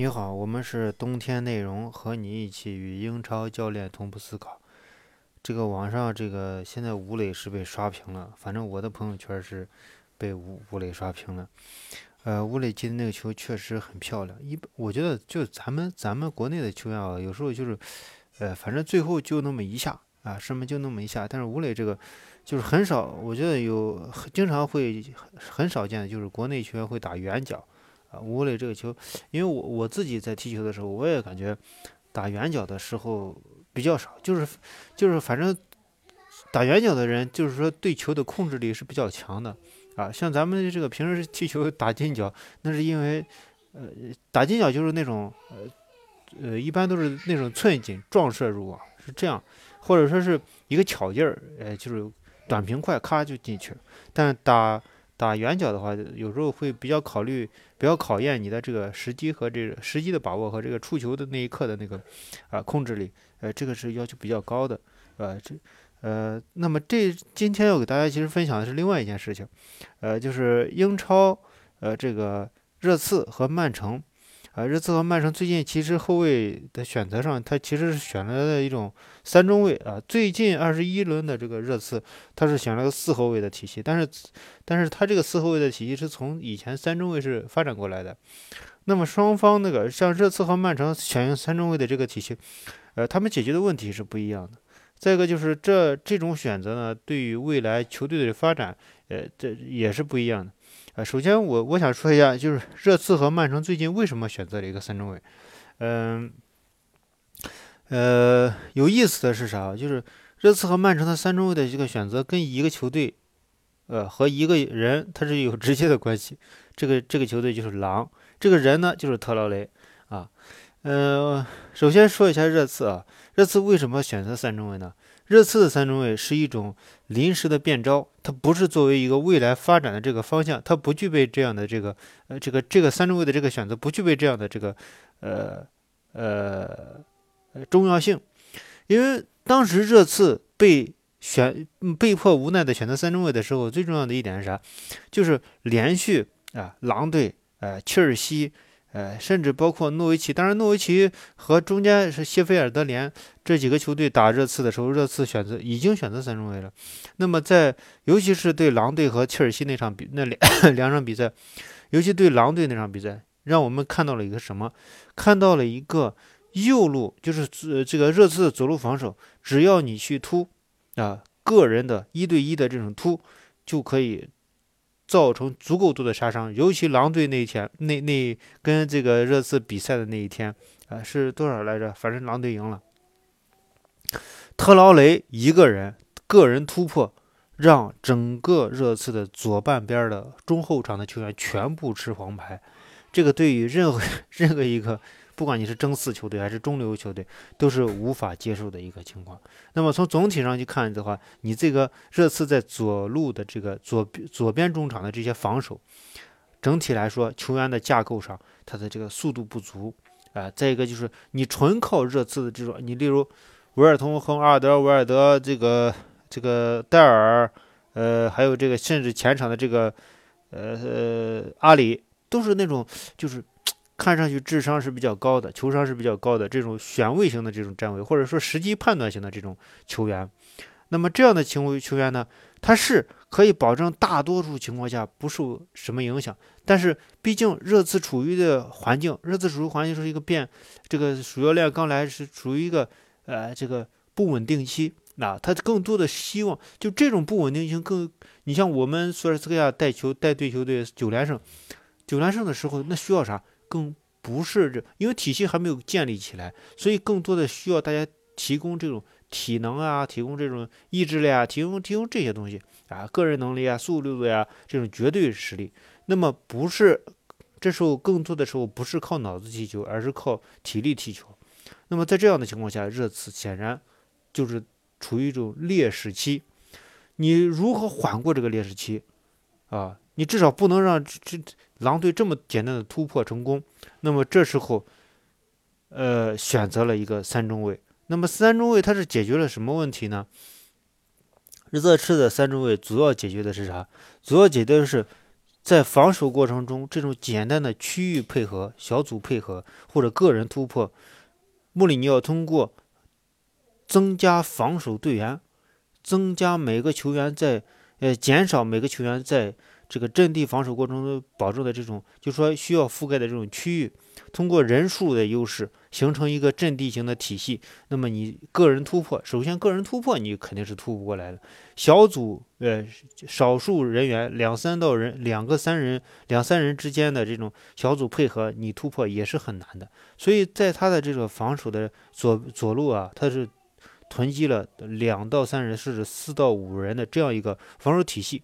你好，我们是冬天内容，和你一起与英超教练同步思考。这个网上这个现在吴磊是被刷屏了，反正我的朋友圈是被吴吴磊刷屏了。呃，吴磊进的那个球确实很漂亮，一我觉得就咱们咱们国内的球员啊，有时候就是，呃，反正最后就那么一下啊，什么就那么一下。但是吴磊这个就是很少，我觉得有经常会很少见的，就是国内球员会打远角。啊，吴磊这个球，因为我我自己在踢球的时候，我也感觉打远角的时候比较少，就是就是反正打远角的人，就是说对球的控制力是比较强的啊。像咱们这个平时踢球打近角，那是因为呃打近角就是那种呃呃一般都是那种寸劲撞射入网是这样，或者说是一个巧劲儿，呃就是短平快，咔就进去了。但打打远角的话，有时候会比较考虑，比较考验你的这个时机和这个时机的把握和这个触球的那一刻的那个啊控制力，呃，这个是要求比较高的，呃，这呃，那么这今天要给大家其实分享的是另外一件事情，呃，就是英超呃这个热刺和曼城。啊，热刺和曼城最近其实后卫的选择上，他其实是选了的一种三中卫啊。最近二十一轮的这个热刺，他是选了个四后卫的体系，但是，但是他这个四后卫的体系是从以前三中卫是发展过来的。那么双方那个像热刺和曼城选用三中卫的这个体系，呃，他们解决的问题是不一样的。再一个就是这这种选择呢，对于未来球队的发展，呃，这也是不一样的。啊，首先我我想说一下，就是热刺和曼城最近为什么选择了一个三中卫？嗯，呃，有意思的是啥？就是热刺和曼城的三中卫的这个选择跟一个球队，呃，和一个人他是有直接的关系。这个这个球队就是狼，这个人呢就是特劳雷啊。呃，首先说一下热刺啊，热刺为什么选择三中卫呢？热刺的三中卫是一种临时的变招，它不是作为一个未来发展的这个方向，它不具备这样的这个呃这个这个三中卫的这个选择不具备这样的这个呃呃重要性，因为当时热刺被选被迫无奈的选择三中卫的时候，最重要的一点是啥？就是连续啊狼队呃切尔西。呃，甚至包括诺维奇，当然诺维奇和中间是谢菲尔德联这几个球队打热刺的时候，热刺选择已经选择三中卫了。那么在尤其是对狼队和切尔西那场比那两 两场比赛，尤其对狼队那场比赛，让我们看到了一个什么？看到了一个右路，就是呃这个热刺的左路防守，只要你去突啊，个人的一对一的这种突就可以。造成足够多的杀伤，尤其狼队那一天，那那跟这个热刺比赛的那一天，啊，是多少来着？反正狼队赢了。特劳雷一个人个人突破，让整个热刺的左半边的中后场的球员全部吃黄牌。这个对于任何 任何一个。不管你是争四球队还是中流球队，都是无法接受的一个情况。那么从总体上去看的话，你这个热刺在左路的这个左左边中场的这些防守，整体来说球员的架构上，他的这个速度不足啊。再一个就是你纯靠热刺的这种，你例如维尔通和阿尔德维尔德这个这个戴尔，呃，还有这个甚至前场的这个呃呃阿里，都是那种就是。看上去智商是比较高的，球商是比较高的这种选位型的这种站位，或者说时机判断型的这种球员，那么这样的球球员呢，他是可以保证大多数情况下不受什么影响。但是毕竟热刺处于的环境，热刺处于环境是一个变，这个主教练刚来是处于一个呃这个不稳定期，那他更多的希望就这种不稳定性更，你像我们索尔斯克亚带球带队球队九连胜，九连胜的时候那需要啥？更不是这，因为体系还没有建立起来，所以更多的需要大家提供这种体能啊，提供这种意志力啊，提供提供这些东西啊，个人能力啊，速度呀，这种绝对实力。那么不是这时候更多的时候不是靠脑子踢球，而是靠体力踢球。那么在这样的情况下，热刺显然就是处于一种劣势期。你如何缓过这个劣势期啊？你至少不能让这这狼队这么简单的突破成功。那么这时候，呃，选择了一个三中卫。那么三中卫它是解决了什么问题呢？热刺的三中卫主要解决的是啥？主要解决的是在防守过程中，这种简单的区域配合、小组配合或者个人突破，穆里尼奥通过增加防守队员，增加每个球员在呃减少每个球员在这个阵地防守过程中保证的这种，就说需要覆盖的这种区域，通过人数的优势。形成一个阵地型的体系，那么你个人突破，首先个人突破你肯定是突不过来的。小组呃少数人员两三到人两个三人两三人之间的这种小组配合，你突破也是很难的。所以在他的这个防守的左左路啊，他是囤积了两到三人甚至四到五人的这样一个防守体系。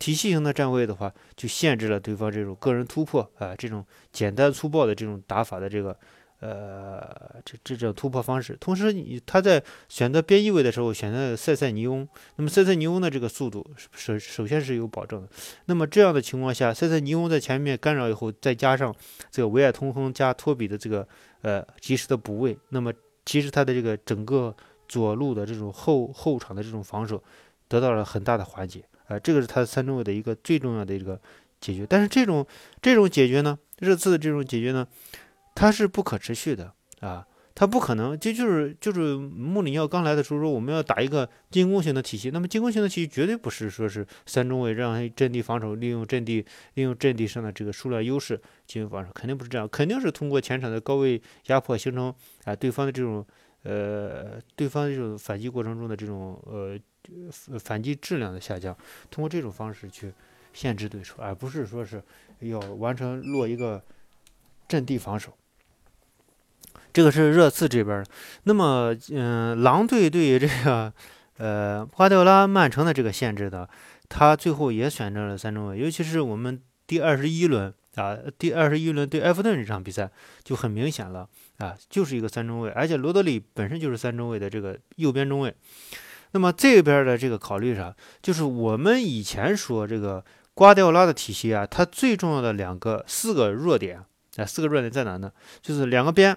体系型的站位的话，就限制了对方这种个人突破啊这种简单粗暴的这种打法的这个。呃，这这种突破方式，同时你他在选择边翼位的时候选择塞塞尼翁，那么塞塞尼翁的这个速度首首先是有保证的。那么这样的情况下，塞塞尼翁在前面干扰以后，再加上这个维埃通亨加托比的这个呃及时的补位，那么其实他的这个整个左路的这种后后场的这种防守得到了很大的缓解啊，这个是他三中卫的一个最重要的一个解决。但是这种这种解决呢，热刺的这种解决呢？它是不可持续的啊，它不可能，这就是就是穆里尼奥刚来的时候说我们要打一个进攻型的体系，那么进攻型的体系绝对不是说是三中卫让阵地防守，利用阵地利用阵地上的这个数量优势进行防守，肯定不是这样，肯定是通过前场的高位压迫形成啊对方的这种呃对方这种反击过程中的这种呃反击质量的下降，通过这种方式去限制对手，而不是说是要完成落一个阵地防守。这个是热刺这边，那么，嗯，狼队对于这个，呃，瓜迪奥拉曼城的这个限制的，他最后也选择了三中卫，尤其是我们第二十一轮啊，第二十一轮对埃弗顿这场比赛就很明显了啊，就是一个三中卫，而且罗德里本身就是三中卫的这个右边中卫。那么这边的这个考虑啥？就是我们以前说这个瓜迪奥拉的体系啊，它最重要的两个四个弱点啊，四个弱点在哪呢？就是两个边。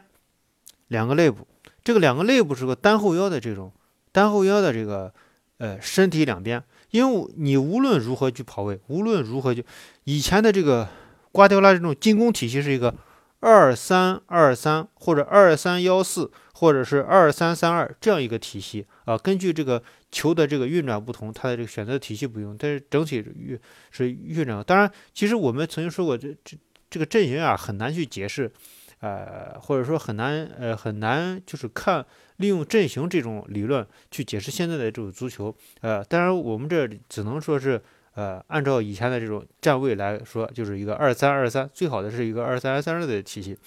两个肋部，这个两个肋部是个单后腰的这种单后腰的这个呃身体两边，因为你无论如何去跑位，无论如何就以前的这个瓜迪奥拉这种进攻体系是一个二三二三或者二三幺四或者是二三三二这样一个体系啊，根据这个球的这个运转不同，它的这个选择体系不用，但是整体运是运转。当然，其实我们曾经说过，这这这个阵型啊很难去解释。呃，或者说很难，呃，很难，就是看利用阵型这种理论去解释现在的这种足球，呃，当然我们这只能说是，呃，按照以前的这种站位来说，就是一个二三二三，最好的是一个二三二三二的体系。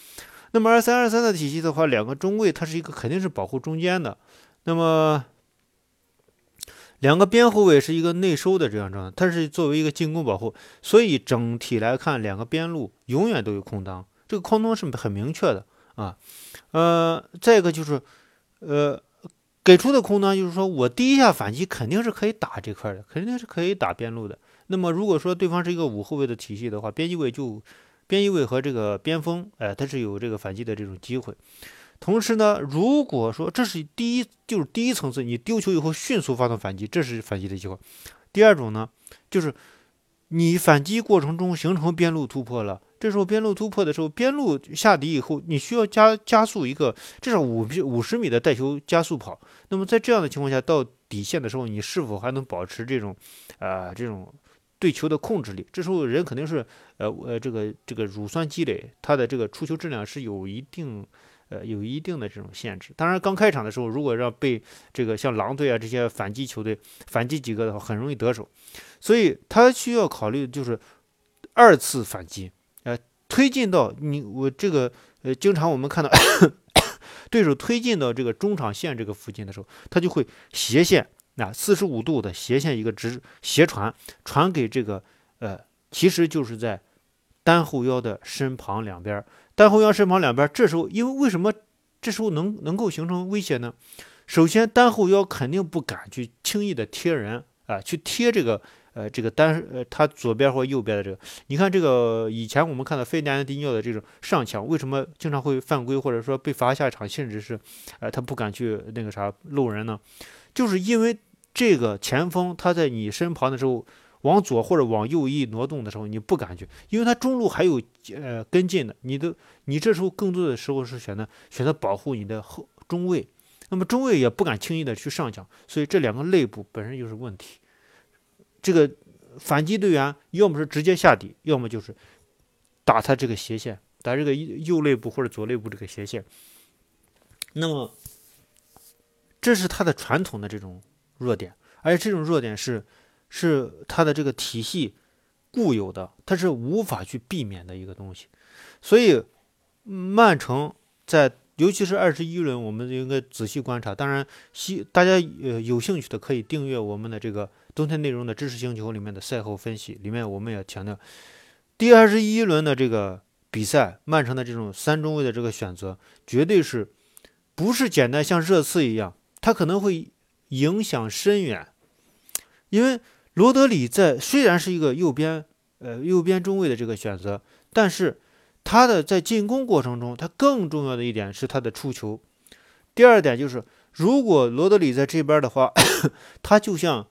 那么二三二三的体系的话，两个中卫它是一个肯定是保护中间的，那么两个边后卫是一个内收的这样状态，它是作为一个进攻保护，所以整体来看，两个边路永远都有空当。这个空当是很明确的啊，呃，再一个就是，呃，给出的空当就是说我第一下反击肯定是可以打这块的，肯定是可以打边路的。那么如果说对方是一个五后卫的体系的话，边翼卫就边翼卫和这个边锋，哎，他是有这个反击的这种机会。同时呢，如果说这是第一，就是第一层次，你丢球以后迅速发动反击，这是反击的机会。第二种呢，就是你反击过程中形成边路突破了。这时候边路突破的时候，边路下底以后，你需要加加速一个至少五五十米的带球加速跑。那么在这样的情况下，到底线的时候，你是否还能保持这种，呃，这种对球的控制力？这时候人肯定是，呃呃，这个这个乳酸积累，它的这个出球质量是有一定，呃，有一定的这种限制。当然，刚开场的时候，如果让被这个像狼队啊这些反击球队反击几个的话，很容易得手。所以他需要考虑就是二次反击。推进到你我这个呃，经常我们看到 对手推进到这个中场线这个附近的时候，他就会斜线啊，四十五度的斜线一个直斜传传给这个呃，其实就是在单后腰的身旁两边，单后腰身旁两边，这时候因为为什么这时候能能够形成威胁呢？首先单后腰肯定不敢去轻易的贴人啊，去贴这个。呃，这个单呃，他左边或右边的这个，你看这个以前我们看到费迪南迪尼奥的这种上抢，为什么经常会犯规，或者说被罚下场，甚至是，呃，他不敢去那个啥漏人呢？就是因为这个前锋他在你身旁的时候，往左或者往右一挪动的时候，你不敢去，因为他中路还有呃跟进的，你的你这时候更多的时候是选择选择保护你的后中卫，那么中卫也不敢轻易的去上抢，所以这两个内部本身就是问题。这个反击队员要么是直接下底，要么就是打他这个斜线，打这个右内部或者左内部这个斜线。那么这是他的传统的这种弱点，而且这种弱点是。是他的这个体系固有的，他是无法去避免的一个东西。所以，曼城在尤其是二十一轮，我们应该仔细观察。当然，希大家呃有兴趣的可以订阅我们的这个冬天内容的知识星球里面的赛后分析，里面我们也强调，第二十一轮的这个比赛，曼城的这种三中卫的这个选择，绝对是不是简单像热刺一样，它可能会影响深远，因为。罗德里在虽然是一个右边，呃，右边中卫的这个选择，但是他的在进攻过程中，他更重要的一点是他的出球。第二点就是，如果罗德里在这边的话，他就像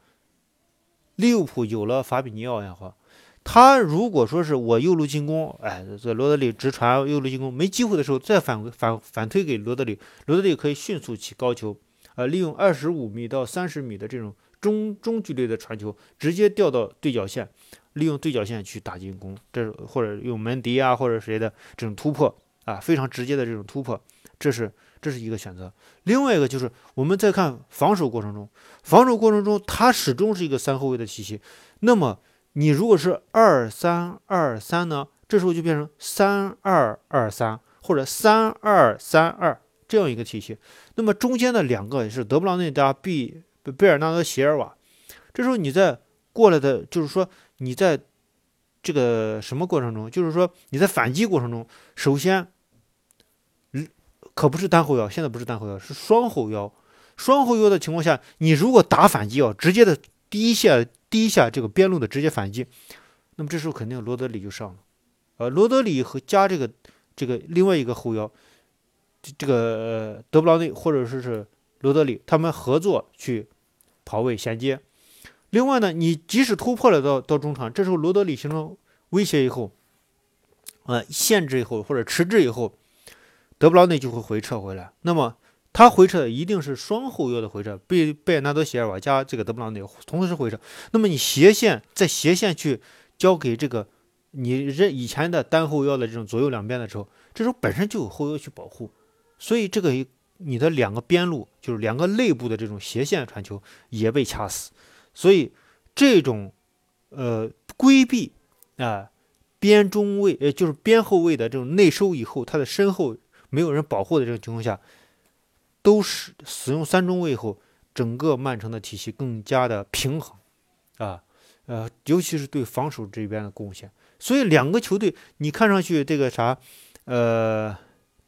利物浦有了法比尼奥也好，他如果说是我右路进攻，哎，这罗德里直传右路进攻没机会的时候，再反反反推给罗德里，罗德里可以迅速起高球，呃，利用二十五米到三十米的这种。中中距离的传球直接掉到对角线，利用对角线去打进攻，这或者用门迪啊或者谁的这种突破啊，非常直接的这种突破，这是这是一个选择。另外一个就是我们在看防守过程中，防守过程中它始终是一个三后卫的体系。那么你如果是二三二三呢，这时候就变成三二二三或者三二三二这样一个体系。那么中间的两个是德布劳内加 B。贝尔纳德·席尔瓦，这时候你在过来的，就是说你在这个什么过程中，就是说你在反击过程中，首先，可不是单后腰，现在不是单后腰，是双后腰。双后腰的情况下，你如果打反击啊，直接的第一下第一下这个边路的直接反击，那么这时候肯定罗德里就上了。呃，罗德里和加这个这个另外一个后腰，这个德布劳内或者说是罗德里，他们合作去。跑位衔接，另外呢，你即使突破了到到中场，这时候罗德里形成威胁以后，呃，限制以后或者迟滞以后，德布劳内就会回撤回来。那么他回撤一定是双后腰的回撤，贝贝纳德席尔瓦加这个德布劳内同时回撤。那么你斜线在斜线去交给这个你这以前的单后腰的这种左右两边的时候，这时候本身就有后腰去保护，所以这个。你的两个边路就是两个内部的这种斜线传球也被掐死，所以这种呃规避啊边中卫呃就是边后卫的这种内收以后，他的身后没有人保护的这种情况下，都是使用三中卫以后，整个曼城的体系更加的平衡啊呃尤其是对防守这边的贡献，所以两个球队你看上去这个啥呃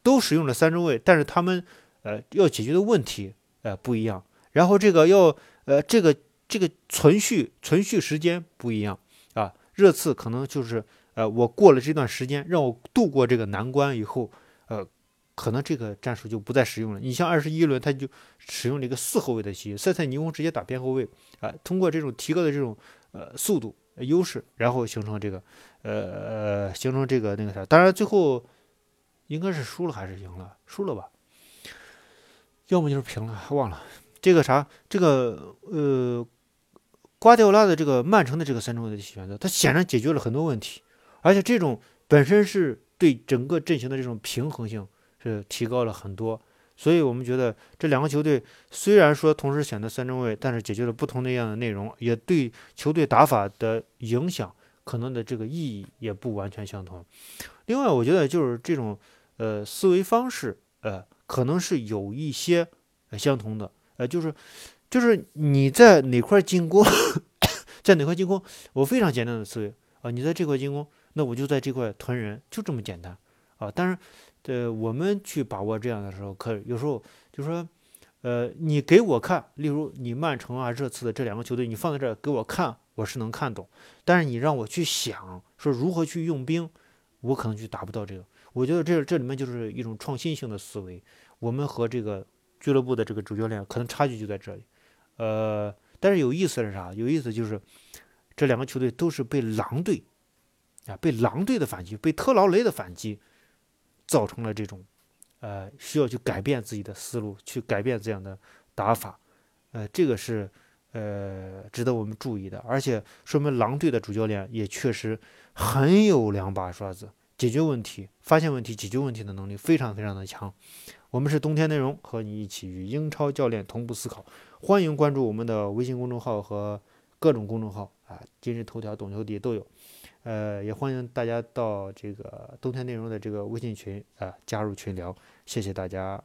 都使用了三中卫，但是他们。呃，要解决的问题呃不一样，然后这个要呃这个这个存续存续时间不一样啊。热刺可能就是呃我过了这段时间，让我度过这个难关以后，可能这个战术就不再使用了。你像二十一轮他就使用了一个四后卫的体系，塞塞尼翁直接打边后卫啊，通过这种提高的这种呃速度优势，然后形成这个呃呃形成这个那个啥。当然最后应该是输了还是赢了？输了吧。要么就是平了，忘了这个啥，这个呃，瓜迪奥拉的这个曼城的这个三中卫的选择，他显然解决了很多问题，而且这种本身是对整个阵型的这种平衡性是提高了很多，所以我们觉得这两个球队虽然说同时选择三中卫，但是解决了不同的样的内容，也对球队打法的影响可能的这个意义也不完全相同。另外，我觉得就是这种呃思维方式，呃。可能是有一些相同的，呃，就是，就是你在哪块进攻，在哪块进攻，我非常简单的思维啊，你在这块进攻，那我就在这块囤人，就这么简单啊。但是，呃，我们去把握这样的时候，可有时候就说，呃，你给我看，例如你曼城啊、热刺的这两个球队，你放在这儿给我看，我是能看懂，但是你让我去想说如何去用兵，我可能就达不到这个。我觉得这这里面就是一种创新性的思维，我们和这个俱乐部的这个主教练可能差距就在这里，呃，但是有意思是啥？有意思就是这两个球队都是被狼队啊，被狼队的反击，被特劳雷的反击，造成了这种呃需要去改变自己的思路，去改变这样的打法，呃，这个是呃值得我们注意的，而且说明狼队的主教练也确实很有两把刷子。解决问题、发现问题、解决问题的能力非常非常的强。我们是冬天内容，和你一起与英超教练同步思考。欢迎关注我们的微信公众号和各种公众号啊，今日头条、懂球帝都有。呃，也欢迎大家到这个冬天内容的这个微信群啊加入群聊。谢谢大家。